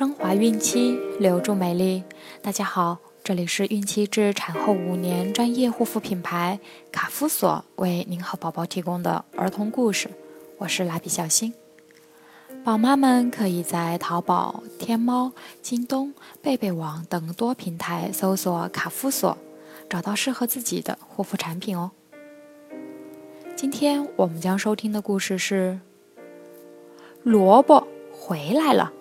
升华孕期，留住美丽。大家好，这里是孕期至产后五年专业护肤品牌卡夫索为您和宝宝提供的儿童故事。我是蜡笔小新。宝妈们可以在淘宝、天猫、京东、贝贝网等多平台搜索卡夫索，找到适合自己的护肤产品哦。今天我们将收听的故事是：萝卜回来了。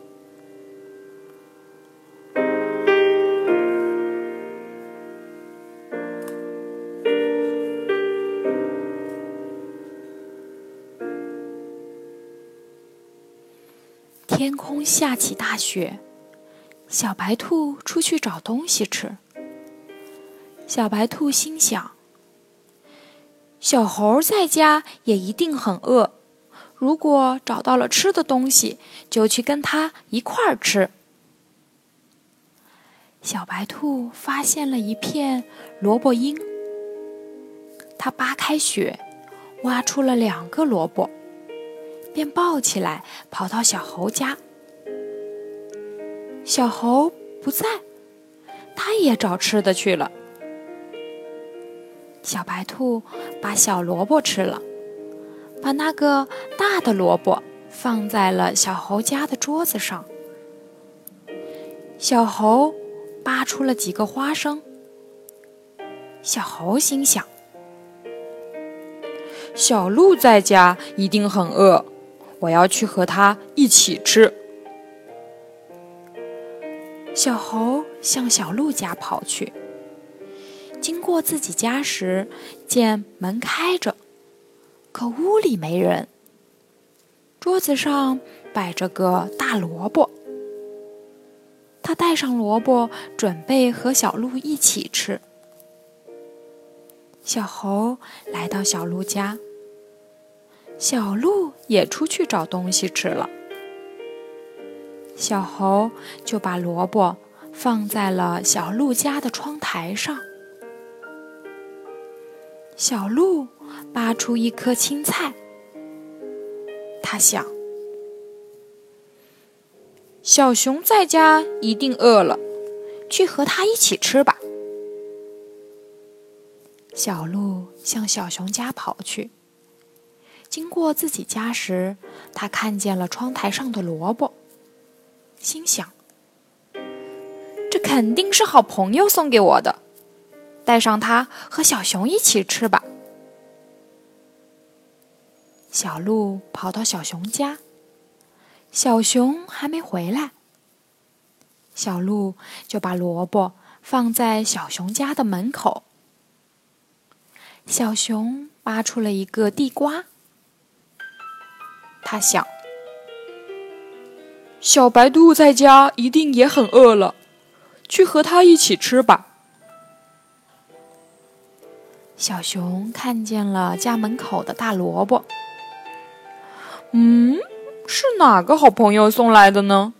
天空下起大雪，小白兔出去找东西吃。小白兔心想：小猴在家也一定很饿，如果找到了吃的东西，就去跟它一块儿吃。小白兔发现了一片萝卜缨，它扒开雪，挖出了两个萝卜。便抱起来，跑到小猴家。小猴不在，它也找吃的去了。小白兔把小萝卜吃了，把那个大的萝卜放在了小猴家的桌子上。小猴扒出了几个花生。小猴心想：小鹿在家一定很饿。我要去和它一起吃。小猴向小鹿家跑去，经过自己家时，见门开着，可屋里没人。桌子上摆着个大萝卜，他带上萝卜，准备和小鹿一起吃。小猴来到小鹿家。小鹿也出去找东西吃了，小猴就把萝卜放在了小鹿家的窗台上。小鹿扒出一颗青菜，他想：小熊在家一定饿了，去和他一起吃吧。小鹿向小熊家跑去。经过自己家时，他看见了窗台上的萝卜，心想：“这肯定是好朋友送给我的，带上它和小熊一起吃吧。”小鹿跑到小熊家，小熊还没回来，小鹿就把萝卜放在小熊家的门口。小熊扒出了一个地瓜。他想，小白兔在家一定也很饿了，去和它一起吃吧。小熊看见了家门口的大萝卜，嗯，是哪个好朋友送来的呢？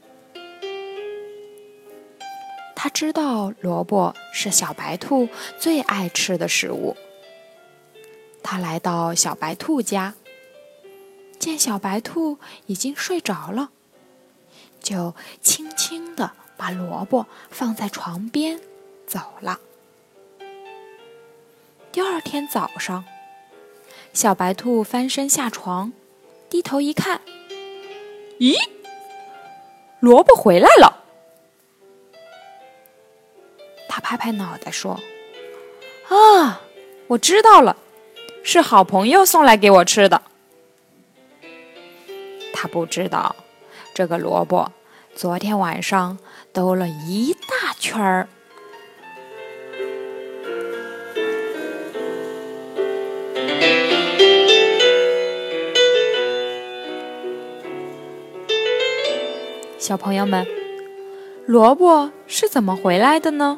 他知道萝卜是小白兔最爱吃的食物。他来到小白兔家。见小白兔已经睡着了，就轻轻地把萝卜放在床边，走了。第二天早上，小白兔翻身下床，低头一看，咦，萝卜回来了！他拍拍脑袋说：“啊，我知道了，是好朋友送来给我吃的。”他不知道，这个萝卜昨天晚上兜了一大圈儿。小朋友们，萝卜是怎么回来的呢？